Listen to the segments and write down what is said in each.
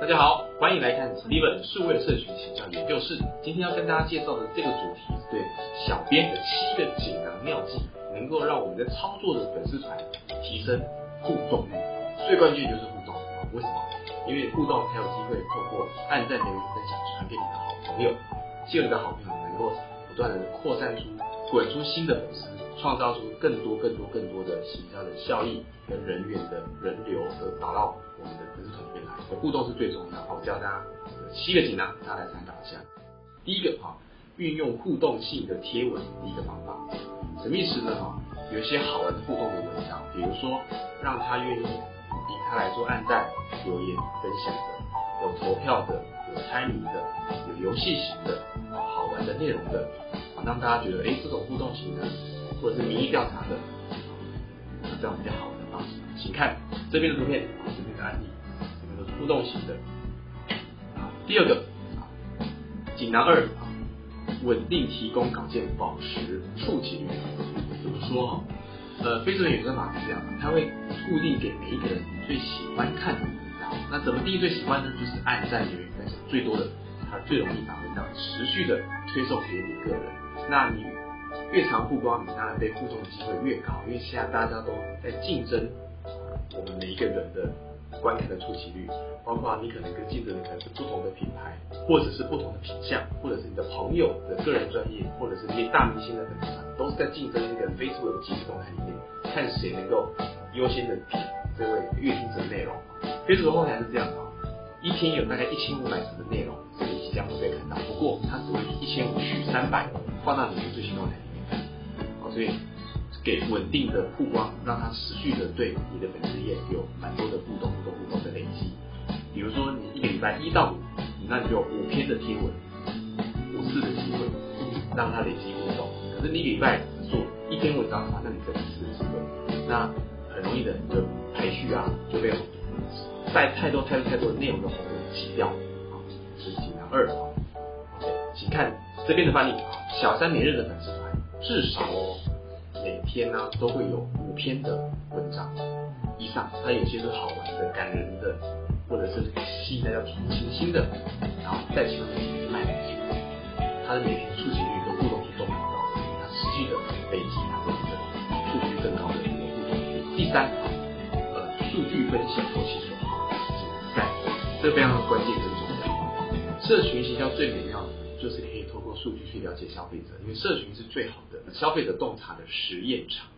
大家好，欢迎来看 Steven 数位社群形象研究室。今天要跟大家介绍的这个主题是对小编的七个锦囊妙计，能够让我们的操作的粉丝团提升互动率。最关键就是互动，为什么？因为互动才有机会透过按赞、留言、分享传给你的好朋友，借你的好朋友能够不断的扩散出、滚出新的粉丝，创造出更多、更多、更多的行销的效益跟人员的人流，而导到我们的粉丝团里面来。互动是最重要。好，我教大家七个锦囊，大家来参考一下。第一个哈，运用互动性的贴文，第一个方法，什么意思呢？哈，有一些好玩的互动的文章，比如说让他愿意。以他来做按赞、留言、分享的，有投票的，有猜谜的，有游戏型的，好玩的内容的，让大家觉得，哎，这种互动型的，或者是民意调查的，这样比较好的方式。请看这边的图片，互动型的。啊，第二个，啊，锦囊二，稳定提供稿件，保持触及率。怎么说哈？呃，非洲演算法是这样的，它会固定给每一个人最喜欢看的文章。那怎么定义最喜欢呢？就是按赞留言分享最多的，它最容易把文章持续的推送给你个人。那你越常曝光，你当然被互动的机会越高，因为现在大家都在竞争我们每一个人的。观看的触及率，包括你可能跟竞争的可能是不同的品牌，或者是不同的品相，或者是你的朋友的个人专业，或者是那些大明星的粉丝团，都是在竞争那个 Facebook 的即时动态里面，看谁能够优先的品这位阅听者的内容。Facebook 后台是这样的，一天有大概一千五百则的内容是你即将会被看到，不过它只会一千五取三百放到你的最新动态里面看，好，所以。给稳定的曝光，让它持续的对你的粉丝页有蛮多的互动、互动、互动的累积。比如说，你一个礼拜一到五，那你就五篇的贴文，五次的机会，让它累积互动。可是你礼拜只做一篇文章的话，那你只能四次机会，那很容易的你的排序啊就被带太多、太多、太多的内容的红人挤掉。好，这是锦囊二。OK，请看这边的范例，小三连日的粉丝团至少哦。每天呢都会有五篇的文章以上，它有些是好玩的、感人的，或者是吸引大家同情心的，然后在其中卖东西，它的每天触及率跟互动性都很高的，它实际的累积它会的触及率更高的一个互动率。第三，呃，数据分析投其所好，在这非常的关键跟重要。社群营销最美妙的就是可以过数据去了解消费者，因为社群是最好的。消费者洞察的实验场，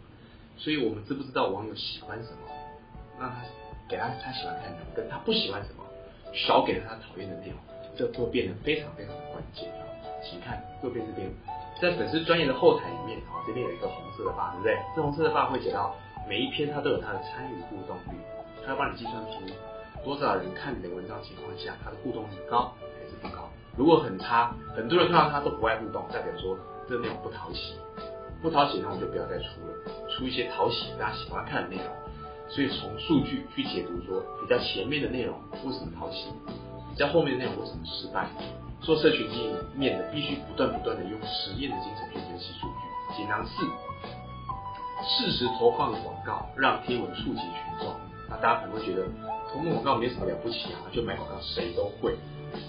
所以我们知不知道网友喜欢什么？那他给他他喜欢看的，跟他不喜欢什么，少给了他讨厌的内容，这都变得非常非常的关键啊！请看右边这边，在粉丝专业的后台里面啊，这边有一个红色的坝，对不对？这红色的坝会写到每一篇它都有它的参与互动率，它要帮你计算出多少人看你的文章情况下，它的互动率高？如果很差，很多人看到它都不爱互动，代表说这内容不讨喜。不讨喜，那我就不要再出了，出一些讨喜、大家喜欢看的内容。所以从数据去解读，说比较前面的内容为什么讨喜，比较后面的内容为什么失败。做社群经营面的，必须不断不断的用实验的精神去分析数据。锦囊四，适时投放广告，让贴文触及群众。那大家可能会觉得投放广告没什么了不起啊，就买广告谁都会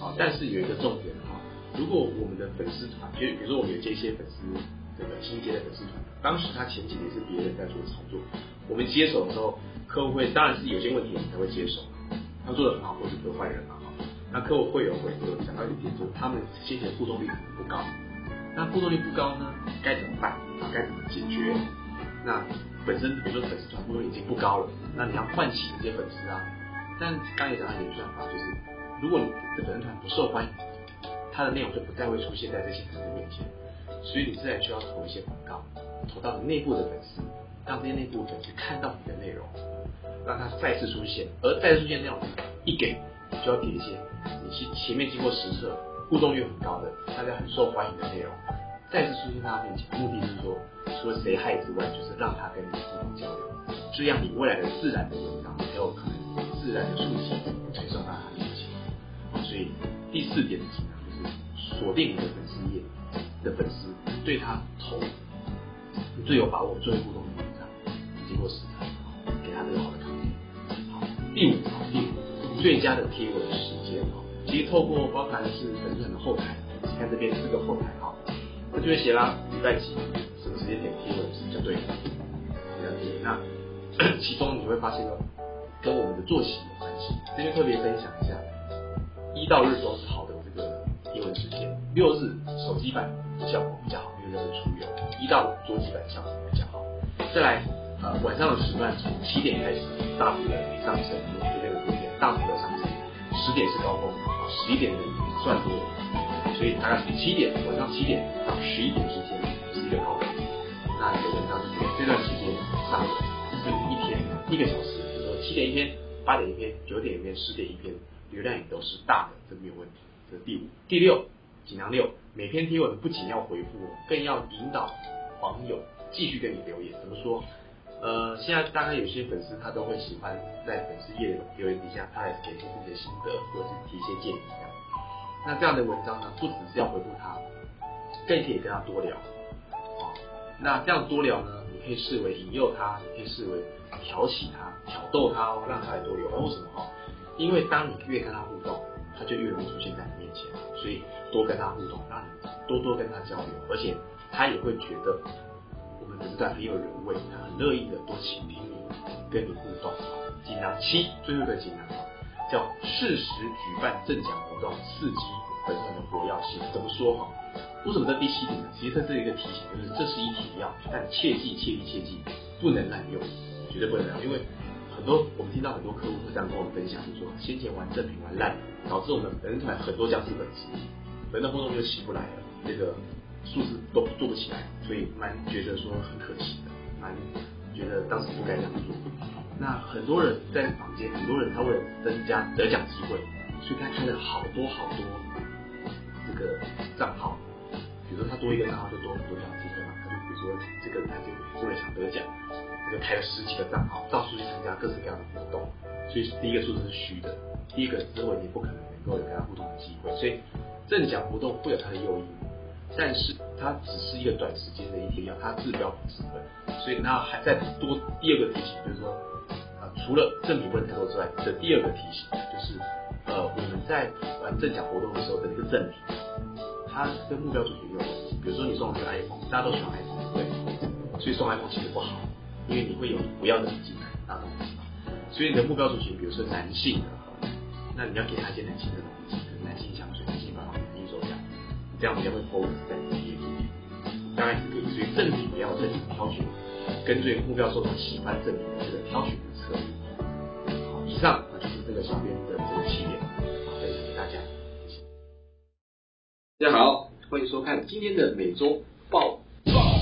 啊。但是有一个重点啊，如果我们的粉丝团，就比如说我们有这些粉丝。这个新接的粉丝团，当时他前几年是别人在做操作，我们接手的时候，客户会当然是有些问题我们才会接手，他做的很好，或许不是坏人嘛哈。那客户会有会有讲到一点，就是他们先前互动率不高，那互动率不高呢，该怎么办？啊，该怎么解决？那本身比如说粉丝团互动已经不高了，那你要唤起这些粉丝啊。但刚才讲到一个算法，就是如果你的粉丝团不受欢迎，它的内容就不再会出现在这些粉丝面前。所以你自然需要投一些广告，投到你内部的粉丝，让这些内部粉丝看到你的内容，让他再次出现。而再次出现内容一给，就要给一些你前前面经过实测、互动率很高的、大家很受欢迎的内容，再次出现在他面前。目的是说，除了谁害之外，就是让他跟你互动交流，这样你未来的自然的文章才有可能自然的触及推送到他面前。所以第四点的技能就是锁定你的粉丝页。的粉丝对他投最有把握、最互动的文章，经过实测，给他最好的条件。好，第五，第五，最佳的贴文时间哦。其实透过包含是粉丝团的后台，你看这边四个后台哈，我就会写啦，礼拜几什么时间点提问是比较对的，比较对。那其中你会发现哦，跟我们的作息有关系。这边特别分享一下，一到日都是好的这个英文时间，六日手机版效果比较好，因为人会出游。一到五桌机版效果比较好。再来，呃，晚上的时段从七点开始大幅的上升，这边的图片大幅的上升，十点是高峰。十一点的算多，所以大概从七点晚上七点到十一点之间是一个高峰。那你的文章就这段时间上就是一天一个小时，比如说七点一篇，八点一篇，九点一篇，十点一篇，流量也都是大的，这没有问题。这是第五、第六，锦囊六，每篇贴文不仅要回复，更要引导网友继续跟你留言。怎么说？呃，现在大概有些粉丝他都会喜欢在粉丝页留言底下，他来给出自己的心得，或者是提一些建议。那这样的文章呢，不只是要回复他，更可以跟他多聊。那这样多聊呢，你可以视为引诱他，你可以视为挑起他、挑逗他哦，让他来多聊。为什么哈？因为当你越跟他互动，他就越容易出现在你面前，所以多跟他互动，让你多多跟他交流，而且他也会觉得。我们粉丝团很有人味，他很乐意的多倾听你，跟你互动。锦囊七，最后一个锦囊叫适时举办正奖活动，刺激本身的活跃性。怎么说哈？为什么在第七点呢？其实这是一个提醒，就是这是一体药，但切记切记切记，不能滥用，绝对不能滥用。因为很多我们听到很多客户会这样跟我们分享，就说先前玩正品玩烂，导致我们本团很多僵尸粉丝，粉丝活动就起不来了。这个。数字都做不起来，所以蛮觉得说很可惜的，蛮觉得当时不该这样做。那很多人在房间，很多人他为了增加得奖机会，所以他开了好多好多这个账号。比如说他多一个账号就多很多奖机会嘛，他就比如说这个他就为了想得奖，他就开了十几个账号，到处去参加各式各样的活动。所以第一个数字是虚的，第一个之后你不可能能够有跟他互动的机会，所以正奖活动会有它的诱因。但是它只是一个短时间的一天药，它治标不治本，所以那还在多第二个提醒，就是说，啊，除了正品不能太多之外，这第二个提醒就是，呃，我们在玩正奖活动的时候的那个赠品，它跟目标族群有。比如说你送的是 iPhone，大家都喜欢 iPhone，对，所以送 iPhone 其实不好，因为你会有不要的人进来拿东西，所以你的目标族群，比如说男性的，那你要给他一些男性的东西，男性香水、男性包包。这样比较会 focus 在这些里面，当然也可以。所以赠品也要正确挑选，根据目标受众喜欢赠品的这个挑选的策略。好，以上就是这个小编的这个七点，大家好，欢迎收看今天的每周报报。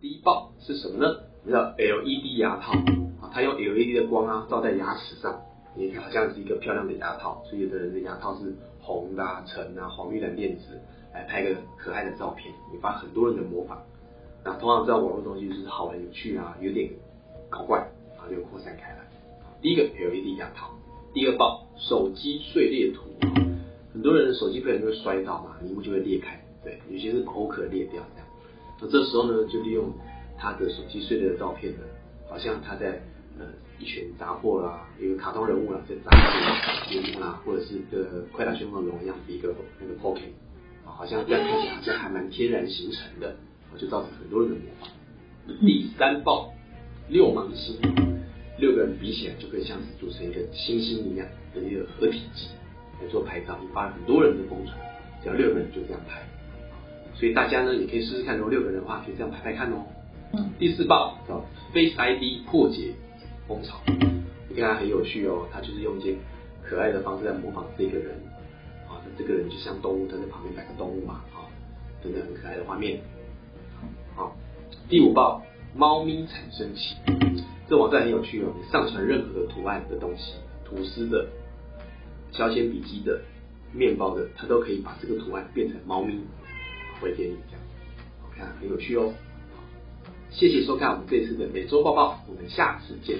第一报是什么呢？叫 LED 牙套啊，它用 LED 的光啊照在牙齿上，也好像是一个漂亮的牙套。所以有的人的牙套是红的、橙啊、黄绿蓝靛紫。来拍个可爱的照片，引发很多人的模仿。那通常知道网络东西就是好玩有趣啊，有点搞怪啊，就扩散开来。第一个 LED 牙套，第二报手机碎裂图。很多人手机不小心会摔到嘛，屏幕就会裂开，对，有些是保护壳裂掉这样。那这时候呢，就利用他的手机碎裂的照片呢，好像他在呃一拳砸破啦，一个卡通人物啦，在砸破屏幕啦，或者是个快打旋风龙一样的一个那个 poke。好像这样看起来好像还蛮天然形成的，就造成很多人的模仿。第三爆六芒星，六个人比起来就可以像是组成一个星星一样的一个合体机来做拍照，引发了很多人的疯传。只要六个人就这样拍，所以大家呢也可以试试看，如果六个人的话，可以这样拍拍看哦。第四报叫 Face ID 破解风潮，你看它很有趣哦，它就是用一些可爱的方式在模仿这个人啊。这个人就像动物，他在旁边摆个动物嘛，啊，真的很可爱的画面。好，第五报猫咪产生器，这网站很有趣哦。你上传任何的图案的东西，吐司的、削铅笔机的、面包的，它都可以把这个图案变成猫咪回给你，这样，好看，很有趣哦。谢谢收看我们这次的每周报报，我们下次见。